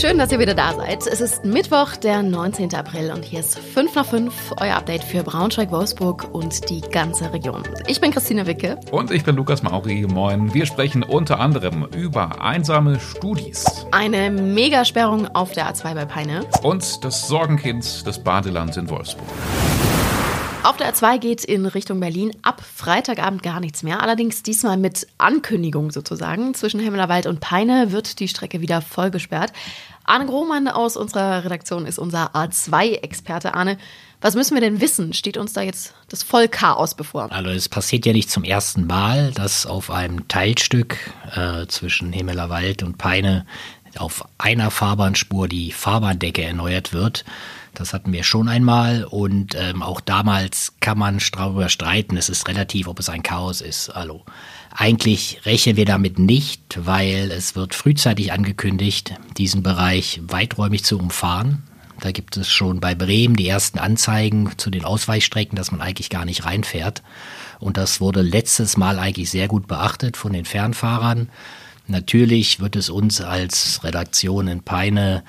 Schön, dass ihr wieder da seid. Es ist Mittwoch, der 19. April und hier ist 5 nach 5, euer Update für Braunschweig, Wolfsburg und die ganze Region. Ich bin Christina Wicke. Und ich bin Lukas Mauri. Moin. Wir sprechen unter anderem über einsame Studis. Eine Megasperrung auf der A2 bei Peine. Und das Sorgenkind des Badelands in Wolfsburg. Auf der A2 geht in Richtung Berlin ab Freitagabend gar nichts mehr. Allerdings diesmal mit Ankündigung sozusagen. Zwischen Hemmelerwald und Peine wird die Strecke wieder voll gesperrt. Arne Grohmann aus unserer Redaktion ist unser A2-Experte. Arne, was müssen wir denn wissen? Steht uns da jetzt das Vollchaos bevor? Also es passiert ja nicht zum ersten Mal, dass auf einem Teilstück äh, zwischen Himmelerwald und Peine auf einer Fahrbahnspur die Fahrbahndecke erneuert wird. Das hatten wir schon einmal und ähm, auch damals kann man darüber streiten. Es ist relativ, ob es ein Chaos ist. Also eigentlich rechnen wir damit nicht, weil es wird frühzeitig angekündigt, diesen Bereich weiträumig zu umfahren. Da gibt es schon bei Bremen die ersten Anzeigen zu den Ausweichstrecken, dass man eigentlich gar nicht reinfährt. Und das wurde letztes Mal eigentlich sehr gut beachtet von den Fernfahrern. Natürlich wird es uns als Redaktion in Peine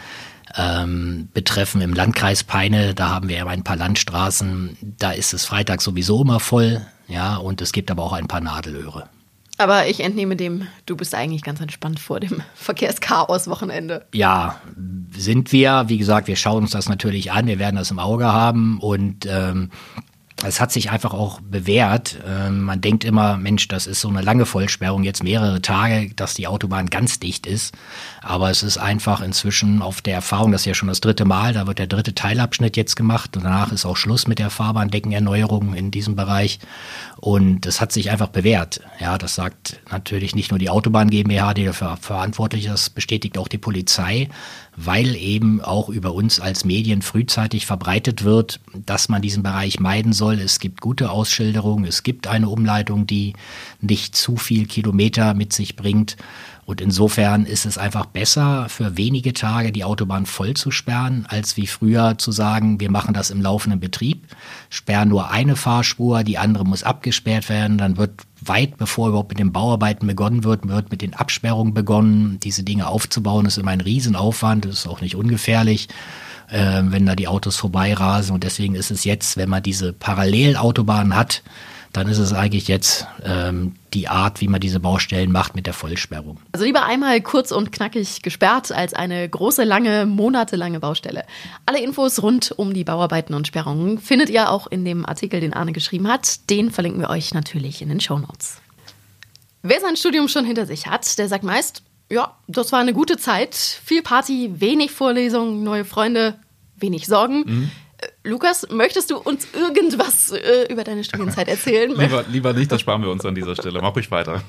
ähm, betreffen im Landkreis Peine. Da haben wir ja ein paar Landstraßen. Da ist es Freitag sowieso immer voll. Ja, und es gibt aber auch ein paar Nadelöhre. Aber ich entnehme dem, du bist eigentlich ganz entspannt vor dem Verkehrschaos-Wochenende. Ja, sind wir. Wie gesagt, wir schauen uns das natürlich an. Wir werden das im Auge haben und ähm, es hat sich einfach auch bewährt. Ähm, man denkt immer, Mensch, das ist so eine lange Vollsperrung, jetzt mehrere Tage, dass die Autobahn ganz dicht ist. Aber es ist einfach inzwischen auf der Erfahrung, das ist ja schon das dritte Mal, da wird der dritte Teilabschnitt jetzt gemacht und danach ist auch Schluss mit der Fahrbahndeckenerneuerung in diesem Bereich. Und es hat sich einfach bewährt. Ja, das sagt natürlich nicht nur die Autobahn GmbH, die dafür verantwortlich ist, bestätigt auch die Polizei, weil eben auch über uns als Medien frühzeitig verbreitet wird, dass man diesen Bereich meiden soll. Es gibt gute Ausschilderungen, es gibt eine Umleitung, die nicht zu viel Kilometer mit sich bringt. Und insofern ist es einfach besser, für wenige Tage die Autobahn voll zu sperren, als wie früher zu sagen, wir machen das im laufenden Betrieb, sperren nur eine Fahrspur, die andere muss abgesperrt werden, dann wird weit bevor überhaupt mit den Bauarbeiten begonnen wird, wird mit den Absperrungen begonnen. Diese Dinge aufzubauen ist immer ein Riesenaufwand, das ist auch nicht ungefährlich äh, wenn da die Autos vorbeirasen. Und deswegen ist es jetzt, wenn man diese Parallelautobahnen hat, dann ist es eigentlich jetzt ähm, die Art, wie man diese Baustellen macht mit der Vollsperrung. Also lieber einmal kurz und knackig gesperrt als eine große, lange, monatelange Baustelle. Alle Infos rund um die Bauarbeiten und Sperrungen findet ihr auch in dem Artikel, den Arne geschrieben hat. Den verlinken wir euch natürlich in den Show Notes. Wer sein Studium schon hinter sich hat, der sagt meist, ja, das war eine gute Zeit. Viel Party, wenig Vorlesungen, neue Freunde, wenig Sorgen. Mhm. Lukas, möchtest du uns irgendwas äh, über deine Studienzeit erzählen? lieber, lieber nicht, das sparen wir uns an dieser Stelle. Mach ruhig weiter.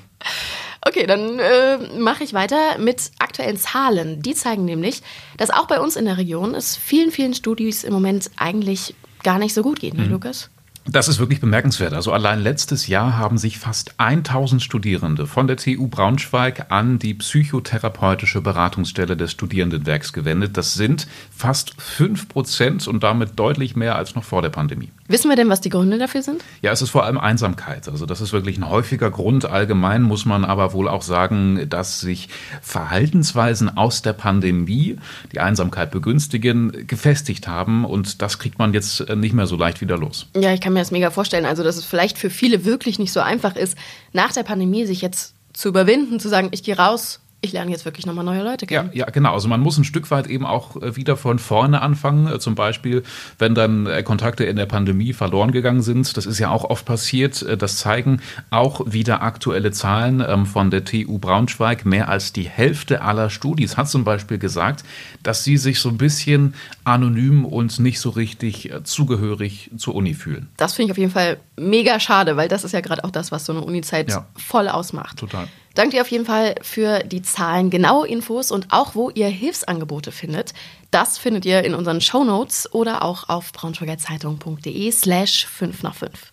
Okay, dann äh, mache ich weiter mit aktuellen Zahlen. Die zeigen nämlich, dass auch bei uns in der Region es vielen, vielen Studis im Moment eigentlich gar nicht so gut geht, ne, mhm. Lukas? Das ist wirklich bemerkenswert. Also allein letztes Jahr haben sich fast 1000 Studierende von der TU Braunschweig an die psychotherapeutische Beratungsstelle des Studierendenwerks gewendet. Das sind fast 5 Prozent und damit deutlich mehr als noch vor der Pandemie. Wissen wir denn, was die Gründe dafür sind? Ja, es ist vor allem Einsamkeit. Also das ist wirklich ein häufiger Grund. Allgemein muss man aber wohl auch sagen, dass sich Verhaltensweisen aus der Pandemie, die Einsamkeit begünstigen, gefestigt haben und das kriegt man jetzt nicht mehr so leicht wieder los. Ja, ich kann mir das mega vorstellen. Also, dass es vielleicht für viele wirklich nicht so einfach ist, nach der Pandemie sich jetzt zu überwinden, zu sagen, ich gehe raus ich lerne jetzt wirklich nochmal neue Leute kennen. Ja, ja, genau. Also man muss ein Stück weit eben auch äh, wieder von vorne anfangen. Äh, zum Beispiel, wenn dann äh, Kontakte in der Pandemie verloren gegangen sind. Das ist ja auch oft passiert. Das zeigen auch wieder aktuelle Zahlen ähm, von der TU Braunschweig. Mehr als die Hälfte aller Studis hat zum Beispiel gesagt, dass sie sich so ein bisschen anonym und nicht so richtig zugehörig zur Uni fühlen. Das finde ich auf jeden Fall mega schade, weil das ist ja gerade auch das, was so eine Unizeit ja. voll ausmacht. Total. Danke dir auf jeden Fall für die Zahlen, genaue Infos und auch, wo ihr Hilfsangebote findet. Das findet ihr in unseren Show Notes oder auch auf braunschweigerzeitung.de slash 5 nach 5.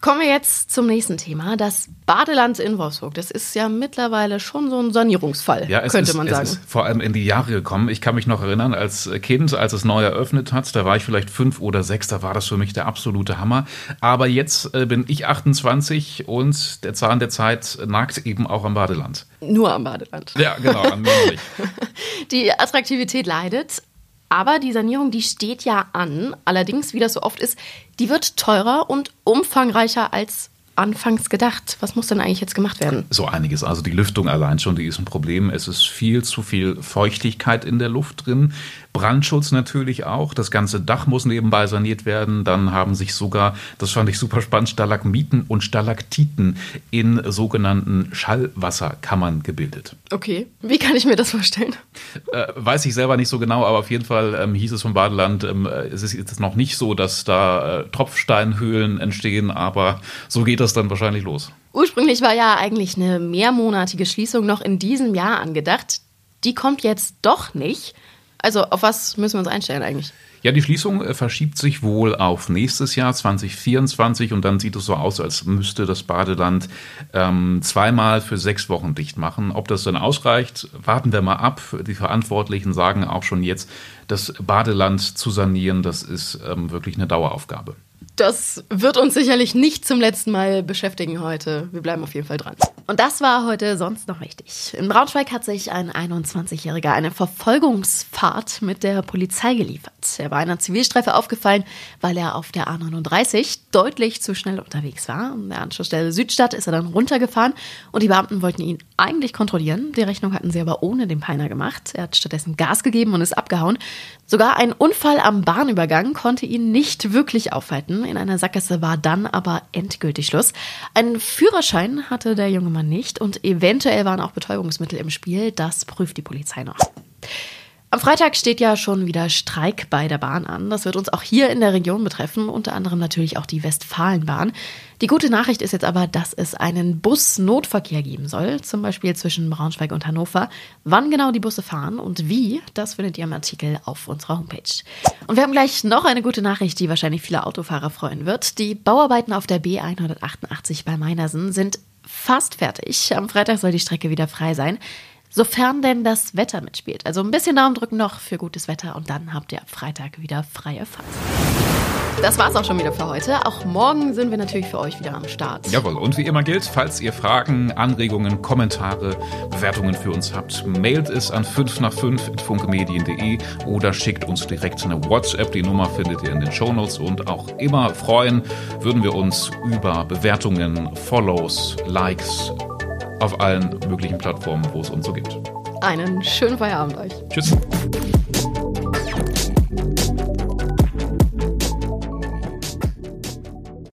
Kommen wir jetzt zum nächsten Thema. Das Badeland in Wolfsburg. Das ist ja mittlerweile schon so ein Sanierungsfall, ja, es könnte ist, man es sagen. Ist vor allem in die Jahre gekommen. Ich kann mich noch erinnern, als Kind, als es neu eröffnet hat, da war ich vielleicht fünf oder sechs, da war das für mich der absolute Hammer. Aber jetzt äh, bin ich 28 und der Zahn der Zeit nagt eben auch am Badeland. Nur am Badeland. Ja, genau, an mir nicht. Die Attraktivität leidet, aber die Sanierung, die steht ja an. Allerdings, wie das so oft ist, die wird teurer und umfangreicher als anfangs gedacht. Was muss denn eigentlich jetzt gemacht werden? So einiges. Also die Lüftung allein schon, die ist ein Problem. Es ist viel zu viel Feuchtigkeit in der Luft drin. Brandschutz natürlich auch. Das ganze Dach muss nebenbei saniert werden. Dann haben sich sogar, das fand ich super spannend, Stalagmiten und Stalaktiten in sogenannten Schallwasserkammern gebildet. Okay, wie kann ich mir das vorstellen? Äh, weiß ich selber nicht so genau, aber auf jeden Fall ähm, hieß es vom Badeland, ähm, es ist jetzt noch nicht so, dass da äh, Tropfsteinhöhlen entstehen, aber so geht das dann wahrscheinlich los. Ursprünglich war ja eigentlich eine mehrmonatige Schließung noch in diesem Jahr angedacht. Die kommt jetzt doch nicht. Also auf was müssen wir uns einstellen eigentlich? Ja, die Schließung äh, verschiebt sich wohl auf nächstes Jahr 2024 und dann sieht es so aus, als müsste das Badeland ähm, zweimal für sechs Wochen dicht machen. Ob das dann ausreicht, warten wir mal ab. Die Verantwortlichen sagen auch schon jetzt, das Badeland zu sanieren, das ist ähm, wirklich eine Daueraufgabe. Das wird uns sicherlich nicht zum letzten Mal beschäftigen heute. Wir bleiben auf jeden Fall dran. Und das war heute sonst noch wichtig. In Braunschweig hat sich ein 21-Jähriger eine Verfolgungsfahrt mit der Polizei geliefert. Er war einer Zivilstreife aufgefallen, weil er auf der A39 deutlich zu schnell unterwegs war. An der Anschlussstelle Südstadt ist er dann runtergefahren und die Beamten wollten ihn eigentlich kontrollieren. Die Rechnung hatten sie aber ohne den Peiner gemacht. Er hat stattdessen Gas gegeben und ist abgehauen. Sogar ein Unfall am Bahnübergang konnte ihn nicht wirklich aufhalten. In einer Sackgasse war dann aber endgültig Schluss. Einen Führerschein hatte der junge Mann nicht und eventuell waren auch Betäubungsmittel im Spiel. Das prüft die Polizei noch. Am Freitag steht ja schon wieder Streik bei der Bahn an. Das wird uns auch hier in der Region betreffen, unter anderem natürlich auch die Westfalenbahn. Die gute Nachricht ist jetzt aber, dass es einen Bus-Notverkehr geben soll, zum Beispiel zwischen Braunschweig und Hannover. Wann genau die Busse fahren und wie, das findet ihr im Artikel auf unserer Homepage. Und wir haben gleich noch eine gute Nachricht, die wahrscheinlich viele Autofahrer freuen wird. Die Bauarbeiten auf der B188 bei Meinersen sind fast fertig. Am Freitag soll die Strecke wieder frei sein. Sofern denn das Wetter mitspielt. Also ein bisschen Daumen drücken noch für gutes Wetter und dann habt ihr ab Freitag wieder freie Fahrt. Das war's auch schon wieder für heute. Auch morgen sind wir natürlich für euch wieder am Start. Jawohl, und wie immer gilt, falls ihr Fragen, Anregungen, Kommentare, Bewertungen für uns habt, mailt es an 5 nach 5 funkemedien.de oder schickt uns direkt eine WhatsApp. Die Nummer findet ihr in den Shownotes und auch immer freuen würden wir uns über Bewertungen, Follows, Likes auf allen möglichen Plattformen, wo es uns so gibt. Einen schönen Feierabend euch. Tschüss.